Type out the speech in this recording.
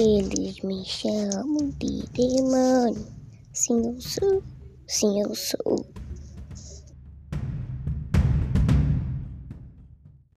Eles me chamam de demônio. Sim, eu sou. Sim, eu sou.